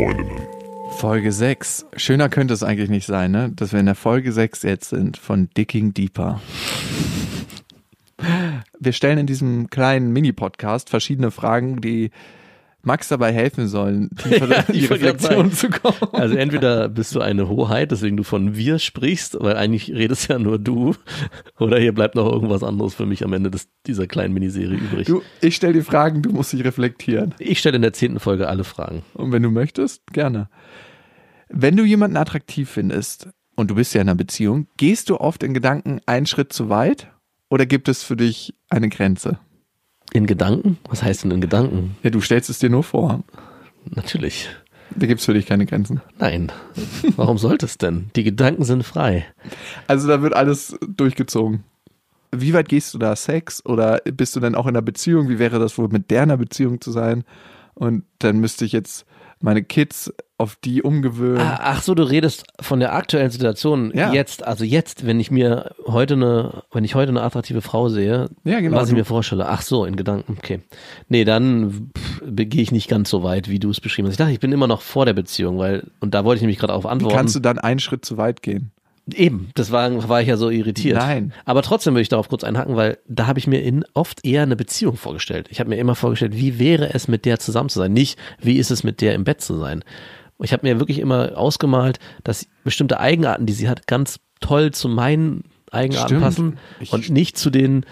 Freundinnen. Folge 6. Schöner könnte es eigentlich nicht sein, ne? Dass wir in der Folge 6 jetzt sind von Dicking Deeper. Wir stellen in diesem kleinen Mini-Podcast verschiedene Fragen, die Max dabei helfen sollen, tiefer Ja, in die Reflexion zu kommen. Also entweder bist du eine Hoheit, deswegen du von wir sprichst, weil eigentlich redest ja nur du, oder hier bleibt noch irgendwas anderes für mich am Ende des, dieser kleinen Miniserie übrig. Du, ich stelle die Fragen, du musst dich reflektieren. Ich stelle in der zehnten Folge alle Fragen. Und wenn du möchtest, gerne. Wenn du jemanden attraktiv findest und du bist ja in einer Beziehung, gehst du oft in Gedanken einen Schritt zu weit oder gibt es für dich eine Grenze? In Gedanken? Was heißt denn in Gedanken? Ja, du stellst es dir nur vor. Natürlich. Da gibt es für dich keine Grenzen. Nein. Warum sollte es denn? Die Gedanken sind frei. Also da wird alles durchgezogen. Wie weit gehst du da? Sex? Oder bist du dann auch in einer Beziehung? Wie wäre das wohl mit der in einer Beziehung zu sein? Und dann müsste ich jetzt meine Kids auf die umgewöhnen. Ah, ach so, du redest von der aktuellen Situation Ja. jetzt, also jetzt, wenn ich mir heute eine, wenn ich heute eine attraktive Frau sehe, Ja, genau. was ich mir vorstelle. Ach so, in Gedanken, okay. Nee, dann gehe ich nicht ganz so weit, wie du es beschrieben hast. Ich dachte, ich bin immer noch vor der Beziehung, weil, und da wollte ich nämlich gerade auf Wie antworten. kannst du dann einen Schritt zu weit gehen? Eben, das war, war ich ja so irritiert. Nein. Aber trotzdem will ich darauf kurz einhaken, weil da habe ich mir in oft eher eine Beziehung vorgestellt. Ich habe mir immer vorgestellt, wie wäre es mit der zusammen zu sein? Nicht, wie ist es mit der im Bett zu sein? Ich habe mir wirklich immer ausgemalt, dass bestimmte Eigenarten, die sie hat, ganz toll zu meinen Eigenarten Stimmt. passen Ich- und nicht zu den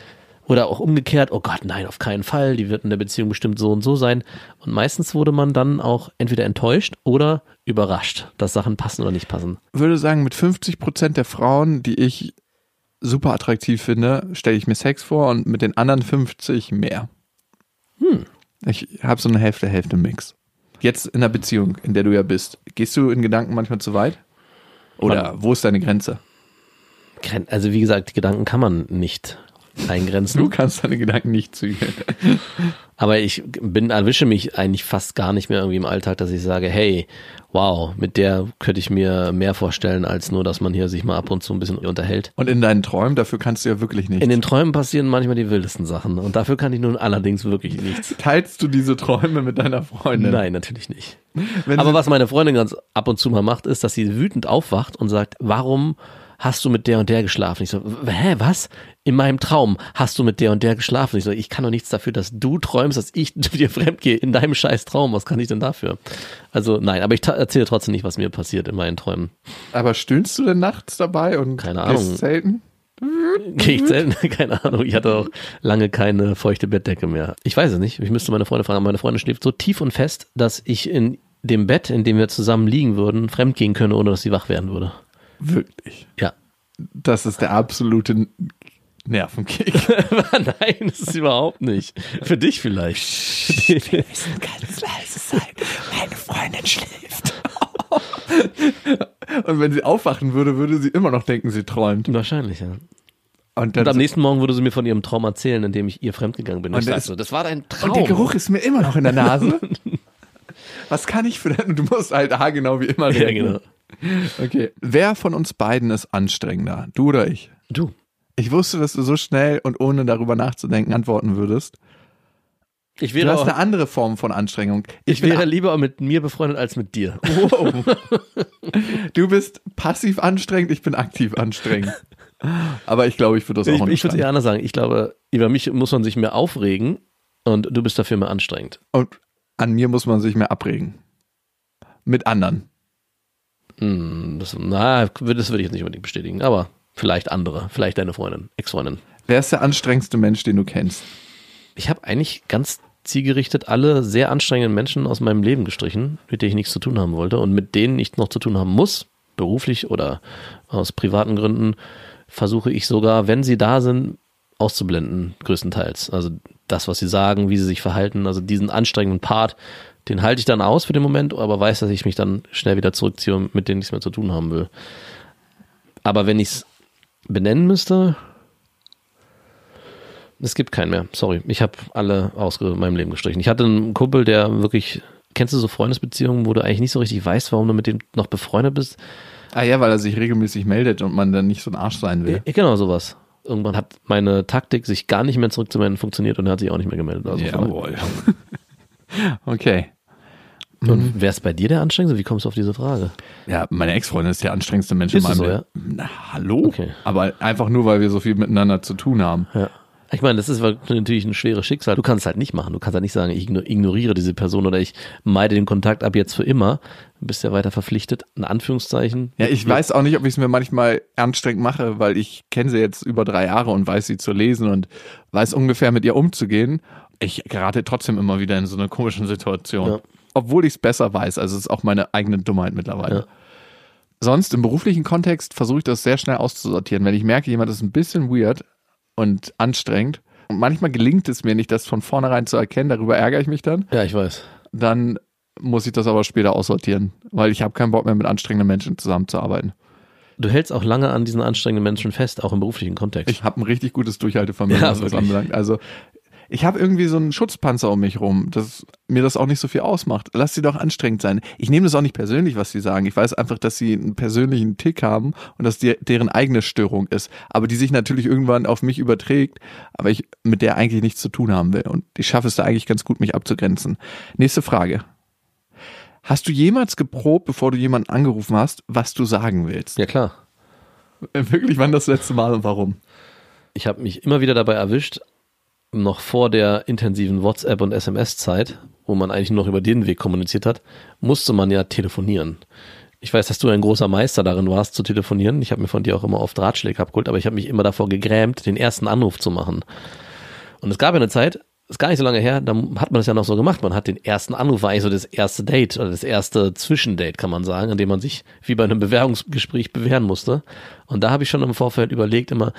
oder auch umgekehrt, oh Gott, nein, auf keinen Fall, die wird in der Beziehung bestimmt so und so sein. Und meistens wurde man dann auch entweder enttäuscht oder überrascht, dass Sachen passen oder nicht passen. würde sagen, mit 50 Prozent der Frauen, die ich super attraktiv finde, stelle ich mir Sex vor und mit den anderen 50 mehr. Hm. Ich habe so eine Hälfte-Hälfte-Mix. Jetzt in der Beziehung, in der du ja bist, gehst du in Gedanken manchmal zu weit? Oder wo ist deine Grenze? Gren- Also wie gesagt, Gedanken kann man nicht eingrenzen. Du kannst deine Gedanken nicht zügeln. Aber ich bin, erwische mich eigentlich fast gar nicht mehr irgendwie im Alltag, dass ich sage, hey, wow, mit der könnte ich mir mehr vorstellen, als nur, dass man hier sich mal ab und zu ein bisschen unterhält. Und in deinen Träumen, dafür kannst du ja wirklich nichts. In den Träumen passieren manchmal die wildesten Sachen und dafür kann ich nun allerdings wirklich nichts. Teilst du diese Träume mit deiner Freundin? Nein, natürlich nicht. Wenn Aber was meine Freundin ganz ab und zu mal macht, ist, dass sie wütend aufwacht und sagt, warum hast du mit der und der geschlafen? Ich so, hä, was? In meinem Traum hast du mit der und der geschlafen? Ich so, ich kann doch nichts dafür, dass du träumst, dass ich dir fremd gehe in deinem scheiß Traum. Was kann ich denn dafür? Also nein, aber ich erzähle trotzdem nicht, was mir passiert in meinen Träumen. Aber stöhnst du denn nachts dabei und Keine gehst Ahnung. selten? Gehe ich selten, keine Ahnung. Ich hatte auch lange keine feuchte Bettdecke mehr. Ich weiß es nicht. Ich müsste meine Freundin fragen. Meine Freundin schläft so tief und fest, dass ich in dem Bett, in dem wir zusammen liegen würden, fremd gehen könnte, ohne dass sie wach werden würde. Wirklich. Ja. Das ist der absolute Nervenkick. Nein, das ist überhaupt nicht. Für dich vielleicht. müssen ganz leise sein. Meine Freundin schläft. Und wenn sie aufwachen würde, würde sie immer noch denken, sie träumt. Wahrscheinlich, ja. Und, dann Und am so- nächsten Morgen würde sie mir von ihrem Traum erzählen, in dem ich ihr fremdgegangen bin. Und sag ist- so, das war dein Traum. und der Geruch ist mir immer noch in der Nase. Was kann ich für denn? Du musst halt haargenau wie immer Ja, reden. genau. Okay. Wer von uns beiden ist anstrengender? Du oder ich? Du. Ich wusste, dass du so schnell und ohne darüber nachzudenken antworten würdest. Ich Du wäre, hast auch, eine andere Form von Anstrengung. ich bin wäre lieber mit mir befreundet als mit dir. Wow. Du bist passiv anstrengend, ich bin aktiv anstrengend. Aber ich glaube, ich würde das Ich, auch ich nicht würde es eher anders sagen. Ich glaube, über mich muss man sich mehr aufregen und du bist dafür mehr anstrengend. Und an mir muss man sich mehr abregen. Mit anderen. Hm, das, na, das würde ich jetzt nicht unbedingt bestätigen, aber vielleicht andere, vielleicht deine Freundin, Ex-Freundin. Wer ist der anstrengendste Mensch, den du kennst? Ich habe eigentlich ganz zielgerichtet alle sehr anstrengenden Menschen aus meinem Leben gestrichen, mit denen ich nichts zu tun haben wollte und mit denen ich noch zu tun haben muss, beruflich oder aus privaten Gründen, versuche ich sogar, wenn sie da sind, auszublenden, größtenteils. Also das, was sie sagen, wie sie sich verhalten, also diesen anstrengenden Part, den halte ich dann aus für den Moment, aber weiß, dass ich mich dann schnell wieder zurückziehe und mit denen nichts mehr zu tun haben will. Aber wenn ich es benennen müsste, es gibt keinen mehr. Sorry. Ich habe alle aus meinem Leben gestrichen. Ich hatte einen Kumpel, der wirklich, kennst du so Freundesbeziehungen, wo du eigentlich nicht so richtig weißt, warum du mit dem noch befreundet bist? Ah ja, weil er sich regelmäßig meldet und man dann nicht so ein Arsch sein will. Ja, Genau sowas. Irgendwann hat meine Taktik, sich gar nicht mehr zurückzumelden, funktioniert und er hat sich auch nicht mehr gemeldet. Also Jawohl. okay. Und wer ist bei dir der anstrengendste? Wie kommst du auf diese Frage? Ja, meine Ex-Freundin ist der anstrengendste Mensch Ist in meinem so, Leben. Na, hallo? Okay. Aber einfach nur, weil wir so viel miteinander zu tun haben. Ja. Ich meine, das ist natürlich ein schweres Schicksal. Du kannst es halt nicht machen. Du kannst halt nicht sagen, ich igno- ignoriere diese Person oder ich meide den Kontakt ab jetzt für immer. Du bist ja weiter verpflichtet, in Anführungszeichen. Ja, ich weiß auch nicht, ob ich es mir manchmal anstrengend mache, weil ich kenne sie jetzt über drei Jahre und weiß sie zu lesen und weiß ungefähr mit ihr umzugehen. Ich gerate trotzdem immer wieder in so eine komische Situation. Ja. Obwohl ich es besser weiß. Also es ist auch meine eigene Dummheit mittlerweile. Ja. Sonst im beruflichen Kontext versuche ich das sehr schnell auszusortieren. Wenn ich merke, jemand ist ein bisschen weird und anstrengend und manchmal gelingt es mir nicht, das von vornherein zu erkennen, darüber ärgere ich mich dann Ja, ich weiß. dann muss ich das aber später aussortieren, weil ich habe keinen Bock mehr mit anstrengenden Menschen zusammenzuarbeiten. Du hältst auch lange an diesen anstrengenden Menschen fest, auch im beruflichen Kontext. Ich habe ein richtig gutes Durchhaltevermögen, Ja, was das anbelangt. Also ich habe irgendwie so einen Schutzpanzer um mich rum, dass mir das auch nicht so viel ausmacht. Lass sie doch anstrengend sein. Ich nehme das auch nicht persönlich, was sie sagen. Ich weiß einfach, dass sie einen persönlichen Tick haben und dass die, deren eigene Störung ist, aber die sich natürlich irgendwann auf mich überträgt, aber ich mit der eigentlich nichts zu tun haben will. Und ich schaffe es da eigentlich ganz gut, mich abzugrenzen. Nächste Frage. Hast du jemals geprobt, bevor du jemanden angerufen hast, was du sagen willst? ja, klar. Wirklich, wann das letzte Mal und warum? Ich habe mich immer wieder dabei erwischt, noch vor der intensiven WhatsApp- und SMS-Zeit, wo man eigentlich nur noch über den Weg kommuniziert hat, musste man ja telefonieren. Ich weiß, dass du ein großer Meister darin warst, zu telefonieren. Ich habe mir von dir auch immer oft Ratschläge abgeholt, aber ich habe mich immer davor gegrämt, den ersten Anruf zu machen. Und es gab ja eine Zeit, ist gar nicht so lange her, da hat man das ja noch so gemacht. Man hat den ersten Anruf, war eigentlich so das erste Date oder das erste Zwischendate, kann man sagen, an dem man sich wie bei einem Bewerbungsgespräch bewähren musste. Und da habe ich schon im Vorfeld überlegt immer,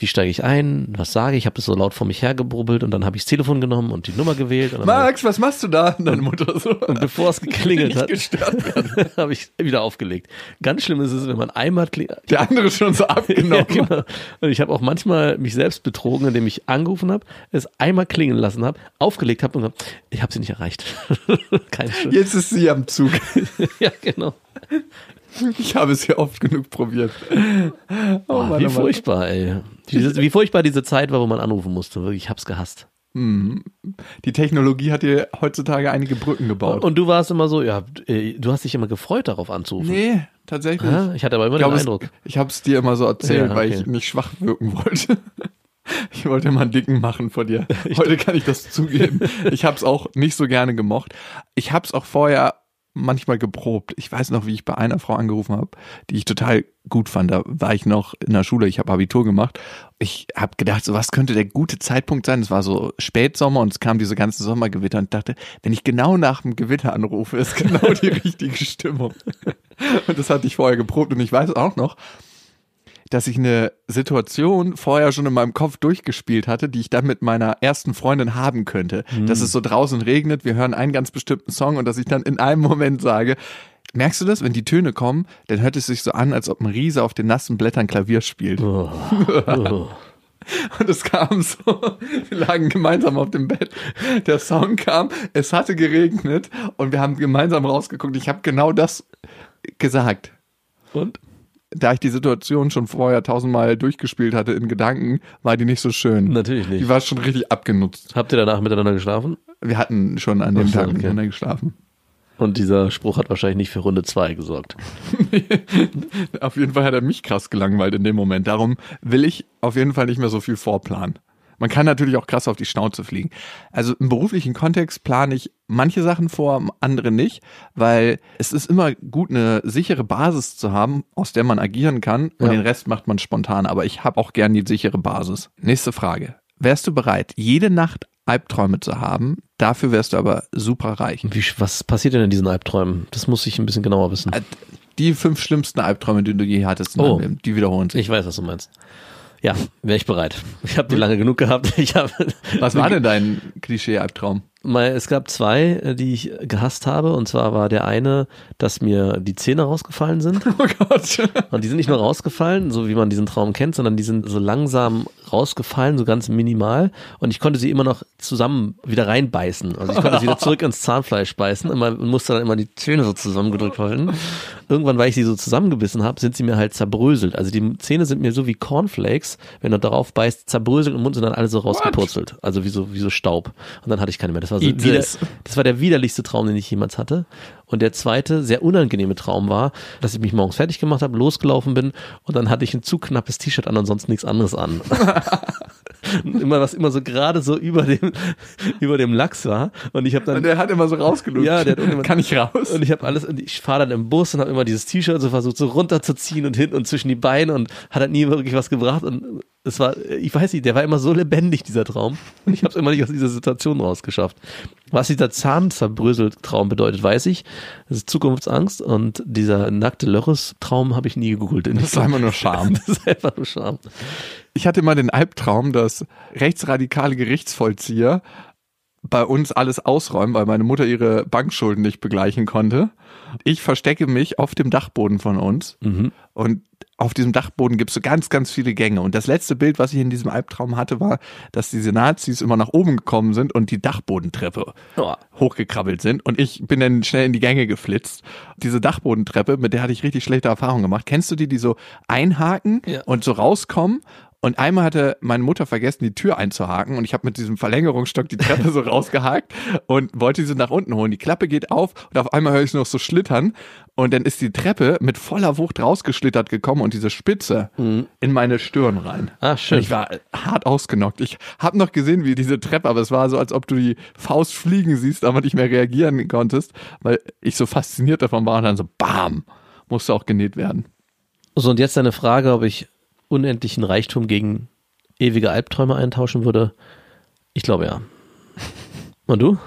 wie steige ich ein, was sage ich, habe das so laut vor mich hergebrubbelt und dann habe ich das Telefon genommen und die Nummer gewählt. Max, was machst du da? Und deine Mutter so. und bevor es geklingelt hat, habe ich wieder aufgelegt. Ganz schlimm ist es, wenn man einmal klingelt. Der andere schon so abgenommen. Ja, genau. Und ich habe auch manchmal mich selbst betrogen, indem ich angerufen habe, es einmal klingeln lassen habe, aufgelegt habe und gesagt, ich habe sie nicht erreicht. Keine Schuld. Jetzt ist sie am Zug. Ja, genau. Ich habe es ja oft genug probiert. Oh, Mann, wie oh Mann. furchtbar, ey. Diese, wie furchtbar diese Zeit war, wo man anrufen musste. Wirklich, ich hab's gehasst. Die Technologie hat dir heutzutage einige Brücken gebaut. Und du warst immer so, ja, äh, du hast dich immer gefreut, darauf anzurufen. nee, tatsächlich. Ja, ich hatte aber immer Ich, den glaube, es, Eindruck. ich habe es dir immer so erzählt, Ja, weil okay. ich nicht schwach wirken wollte. Ich wollte mal einen dicken machen vor dir. Heute kann ich das zugeben. Ich habe es auch nicht so gerne gemocht. Ich habe es auch vorher manchmal geprobt. Ich weiß noch, wie ich bei einer Frau angerufen habe, die ich total gut fand. Da war ich noch in der Schule, ich habe Abitur gemacht. Ich habe gedacht, so was könnte der gute Zeitpunkt sein? Es war so Spätsommer und es kam diese ganzen Sommergewitter und dachte, wenn ich genau nach dem Gewitter anrufe, ist genau die richtige Stimmung. Und das hatte ich vorher geprobt und ich weiß auch noch, dass ich eine Situation vorher schon in meinem Kopf durchgespielt hatte, die ich dann mit meiner ersten Freundin haben könnte. Dass es so draußen regnet, wir hören einen ganz bestimmten Song und dass ich dann in einem Moment sage, merkst du das, wenn die Töne kommen, dann hört es sich so an, als ob ein Riese auf den nassen Blättern Klavier spielt. Oh. Oh. Und es kam so, wir lagen gemeinsam auf dem Bett. Der Song kam, es hatte geregnet und wir haben gemeinsam rausgeguckt. Ich habe genau das gesagt. Und? Da ich die Situation schon vorher tausendmal durchgespielt hatte in Gedanken, war die nicht so schön. Natürlich nicht. Die war schon richtig abgenutzt. Habt ihr danach miteinander geschlafen? Wir hatten schon an dem Ach Tag okay. miteinander geschlafen. Und dieser Spruch hat wahrscheinlich nicht für Runde zwei gesorgt. Auf jeden Fall hat er mich krass gelangweilt in dem Moment. Darum will ich auf jeden Fall nicht mehr so viel vorplanen. Man kann natürlich auch krass auf die Schnauze fliegen. Also im beruflichen Kontext plane ich manche Sachen vor, andere nicht, weil es ist immer gut, eine sichere Basis zu haben, aus der man agieren kann und Ja. den Rest macht man spontan. Aber ich habe auch gern die sichere Basis. Nächste Frage. Wärst du bereit, jede Nacht Albträume zu haben? Dafür wärst du aber super reich. Wie, was passiert denn in diesen Albträumen? Das muss ich ein bisschen genauer wissen. Äh, Die fünf schlimmsten Albträume, die du je hattest, Oh. die wiederholen sich. Ich weiß, was du meinst. Ja, wäre ich bereit. Ich habe die lange genug gehabt. Ich habe Was war denn dein Klischee-Albtraum? Es gab zwei, äh, die ich gehasst habe. Und zwar war der eine, dass mir die Zähne rausgefallen sind. Oh Gott. Und die sind nicht nur rausgefallen, so wie man diesen Traum kennt, sondern die sind so langsam rausgefallen, so ganz minimal. Und ich konnte sie immer noch zusammen wieder reinbeißen. Also ich konnte sie wieder zurück ins Zahnfleisch beißen und musste dann immer die Zähne so zusammengedrückt halten. Irgendwann, weil ich sie so zusammengebissen habe, sind sie mir halt zerbröselt. Also die Zähne sind mir so wie Cornflakes, wenn du darauf beißt, zerbröselt und im Mund sind dann alle so rausgepurzelt. Also wie so, wie so Staub. Und dann hatte ich keine mehr. Das war, so this. das war der widerlichste Traum, den ich jemals hatte. Und der zweite, sehr unangenehme Traum war, dass ich mich morgens fertig gemacht habe, losgelaufen bin und dann hatte ich ein zu knappes T-Shirt an und sonst nichts anderes an. Und immer was immer so gerade so über dem über dem Lachs war und ich habe dann Und der hat immer so rausgelutscht. Ja, der hat irgendjemand- Kann ich raus? und ich habe alles, und ich fahre dann im Bus und habe immer dieses T-Shirt so versucht, so runterzuziehen und hinten und zwischen die Beine und hat halt nie wirklich was gebracht. Und es war, ich weiß nicht, der war immer so lebendig, dieser Traum. Und ich habe es immer nicht aus dieser Situation rausgeschafft. Was dieser Zahnzerbrösel-Traum bedeutet, weiß ich. Das ist Zukunftsangst und dieser nackte Lörres-Traum habe ich nie gegoogelt. Das ist einfach nur Charme. Das ist einfach nur Charme. Ich hatte immer den Albtraum, dass rechtsradikale Gerichtsvollzieher bei uns alles ausräumen, weil meine Mutter ihre Bankschulden nicht begleichen konnte. Ich verstecke mich auf dem Dachboden von uns und auf diesem Dachboden gibt es so ganz, ganz viele Gänge. Und das letzte Bild, was ich in diesem Albtraum hatte, war, dass diese Nazis immer nach oben gekommen sind und die Dachbodentreppe Oh. hochgekrabbelt sind. Und ich bin dann schnell in die Gänge geflitzt. Diese Dachbodentreppe, mit der hatte ich richtig schlechte Erfahrungen gemacht. Kennst du die, die so einhaken Ja. und so rauskommen? Und einmal hatte meine Mutter vergessen, die Tür einzuhaken und ich habe mit diesem Verlängerungsstock die Treppe so rausgehakt und wollte sie nach unten holen. Die Klappe geht auf und auf einmal höre ich noch so schlittern und dann ist die Treppe mit voller Wucht rausgeschlittert gekommen und diese Spitze in meine Stirn rein. Ah, schön. Und ich war hart ausgenockt. Ich habe noch gesehen, wie diese Treppe, aber es war so, als ob du die Faust fliegen siehst, aber nicht mehr reagieren konntest, weil ich so fasziniert davon war und dann so BAM, musste auch genäht werden. So, und jetzt deine Frage, ob ich unendlichen Reichtum gegen ewige Albträume eintauschen würde. Ich glaube ja. Und du?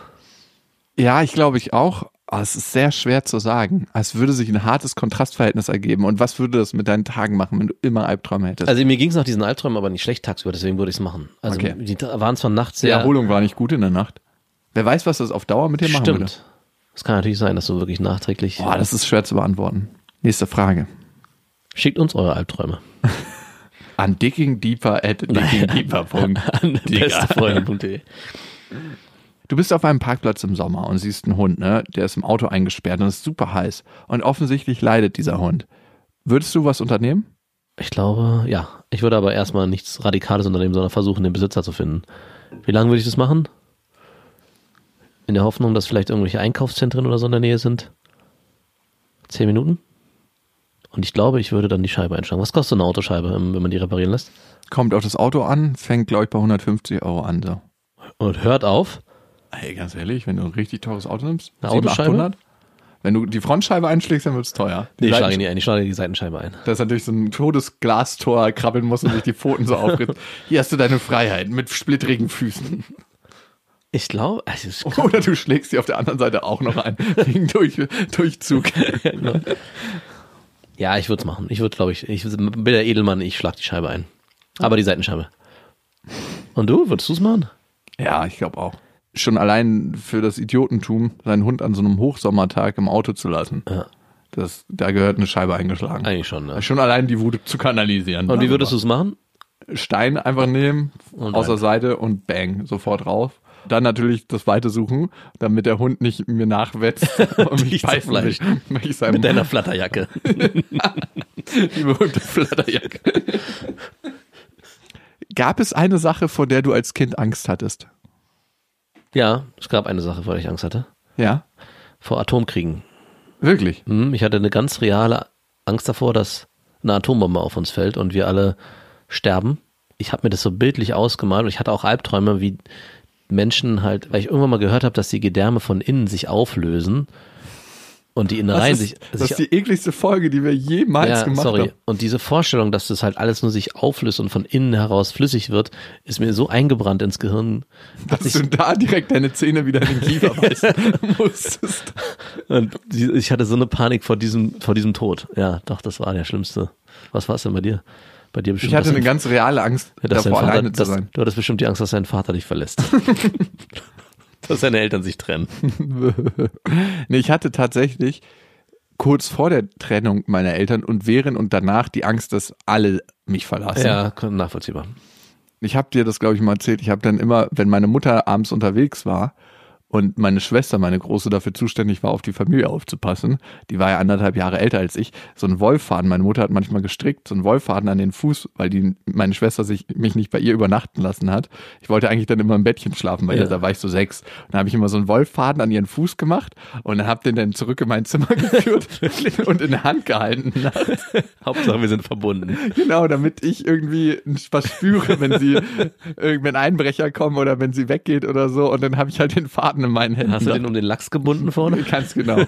Ja, ich glaube ich auch. Aber es ist sehr schwer zu sagen. Es würde sich ein hartes Kontrastverhältnis ergeben. Und was würde das mit deinen Tagen machen, wenn du immer Albträume hättest? Also mir ging es nach diesen Albträumen aber nicht schlecht tagsüber, deswegen würde ich es machen. Also Okay. die waren zwar nachts die sehr... Erholung war nicht gut in der Nacht. Wer weiß, was das auf Dauer mit dir machen würde. Stimmt. Es kann natürlich sein, dass du wirklich nachträglich... Boah, das ist schwer zu beantworten. Nächste Frage. Schickt uns eure Albträume. An diggingdeeper at diggingdeeper. An bestefreunde.de Du bist auf einem Parkplatz im Sommer und siehst einen Hund, ne? Der ist im Auto eingesperrt und es ist super heiß. Und offensichtlich leidet dieser Hund. Würdest du was unternehmen? Ich glaube, ja. Ich würde aber erstmal nichts Radikales unternehmen, sondern versuchen, den Besitzer zu finden. Wie lange würde ich das machen? In der Hoffnung, dass vielleicht irgendwelche Einkaufszentren oder so in der Nähe sind. Zehn Minuten? Und ich glaube, ich würde dann die Scheibe einschlagen. Was kostet eine Autoscheibe, ähm, wenn man die reparieren lässt? Kommt auf das Auto an, fängt, glaube ich, bei 150 Euro an. So. Und hört auf. Ey, ganz ehrlich, wenn du ein richtig teures Auto nimmst, Eine 700, Autoscheibe? 800, wenn du die Frontscheibe einschlägst, dann wird es teuer. Die Nee, ich schlage nie ein. Ich schlage die Seitenscheibe ein. dass er durch so ein totes Glastor krabbeln muss und sich die Pfoten so aufritt. Hier hast du deine Freiheit mit splittrigen Füßen. Ich glaube, es ist Oder du schlägst sie auf der anderen Seite auch noch ein. Wegen durch, Durchzug. Ja, ich würde es machen. Ich würde, glaube ich, ich bin der Edelmann, ich schlag die Scheibe ein. Aber die Seitenscheibe. Und du, würdest du es machen? Ja, ich glaube auch. Schon allein für das Idiotentum, seinen Hund an so einem Hochsommertag im Auto zu lassen. Ja. Das, da gehört eine Scheibe eingeschlagen. Eigentlich schon, ne? Schon allein die Wut zu kanalisieren. Und wie würdest du es machen? Stein einfach nehmen, Und aus der. Seite und bang, sofort rauf. Dann natürlich das Weite suchen, damit der Hund nicht mir nachwetzt und mich beißen will. Mich seinem Mit deiner Flatterjacke. liebe Hundeflatterjacke. Gab es eine Sache, vor der du als Kind Angst hattest? Ja, es gab eine Sache, vor der ich Angst hatte. Ja? Vor Atomkriegen. Wirklich? Hm, Ich hatte eine ganz reale Angst davor, dass eine Atombombe auf uns fällt und wir alle sterben. Ich habe mir das so bildlich ausgemalt und ich hatte auch Albträume, wie Menschen halt, weil ich irgendwann mal gehört habe, dass die Gedärme von innen sich auflösen und die Innereien das sich, das sich ist die ekligste Folge, die wir jemals ja, gemacht sorry. haben. Und diese Vorstellung, dass das halt alles nur sich auflöst und von innen heraus flüssig wird, ist mir so eingebrannt ins Gehirn. Dass sich, du da direkt deine Zähne wieder in den Kiefer beißen musstest. und ich hatte so eine Panik vor diesem, vor diesem Tod. Ja, doch, das war der schlimmste. Was war es denn bei dir? Bei dir bestimmt. Ich hatte eine ganz reale Angst, dass dein davor Vater, alleine zu sein. Du hattest bestimmt die Angst, dass dein Vater dich verlässt. dass seine Eltern sich trennen. nee, ich hatte tatsächlich kurz vor der Trennung meiner Eltern und während und danach die Angst, dass alle mich verlassen. Ja, nachvollziehbar. Ich habe dir das, glaube ich, mal erzählt. Ich habe dann immer, wenn meine Mutter abends unterwegs war und meine Schwester, meine Große, dafür zuständig war, auf die Familie aufzupassen, die war ja anderthalb Jahre älter als ich, so ein Wollfaden, meine Mutter hat manchmal gestrickt, so ein Wollfaden an den Fuß, weil die, meine Schwester sich, mich nicht bei ihr übernachten lassen hat. Ich wollte eigentlich dann immer im Bettchen schlafen bei ja. ihr, da war ich so sechs. Und dann habe ich immer so einen Wollfaden an ihren Fuß gemacht und dann hab den dann zurück in mein Zimmer geführt und in der Hand gehalten. Hauptsache, wir sind verbunden. Genau, damit ich irgendwie was spüre, wenn sie, wenn Einbrecher kommen oder wenn sie weggeht oder so. Und dann habe ich halt den Faden in meinen Händen. Hast du den um den Lachs gebunden vorne? Ganz genau.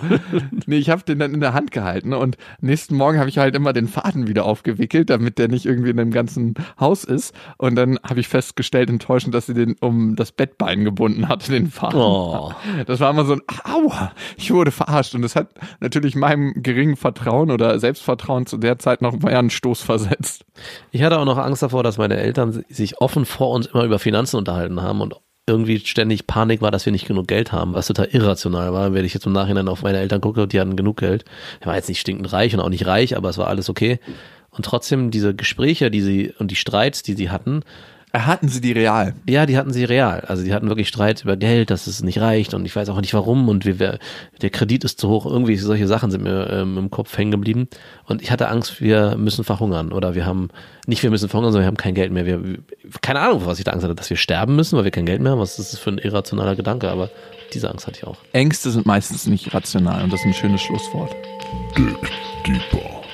nee, ich habe den dann in der Hand gehalten und nächsten Morgen habe ich halt immer den Faden wieder aufgewickelt, damit der nicht irgendwie in dem ganzen Haus ist. Und dann habe ich festgestellt, enttäuschend, dass sie den um das Bettbein gebunden hatte, den Faden. Oh. Das war immer so ein, aua, ich wurde verarscht. Und das hat natürlich meinem geringen Vertrauen oder Selbstvertrauen zu der Zeit noch mal einen Stoß versetzt. Ich hatte auch noch Angst davor, dass meine Eltern sich offen vor uns immer über Finanzen unterhalten haben und irgendwie ständig Panik war, dass wir nicht genug Geld haben, was total irrational war. Wenn ich jetzt im Nachhinein auf meine Eltern gucke, die hatten genug Geld. Ich war jetzt nicht stinkend reich und auch nicht reich, aber es war alles okay. Und trotzdem diese Gespräche, die sie und die Streits, die sie hatten, hatten sie die real? Ja, die hatten sie real. Also die hatten wirklich Streit über Geld, dass es nicht reicht und ich weiß auch nicht warum und wir, der Kredit ist zu hoch. Irgendwie solche Sachen sind mir ähm, im Kopf hängen geblieben und ich hatte Angst, wir müssen verhungern oder wir haben, nicht wir müssen verhungern, sondern wir haben kein Geld mehr. Wir, keine Ahnung, was ich da Angst hatte, dass wir sterben müssen, weil wir kein Geld mehr haben. Was ist das für ein irrationaler Gedanke? Aber diese Angst hatte ich auch. Ängste sind meistens nicht rational und das ist ein schönes Schlusswort. Dick Deeper.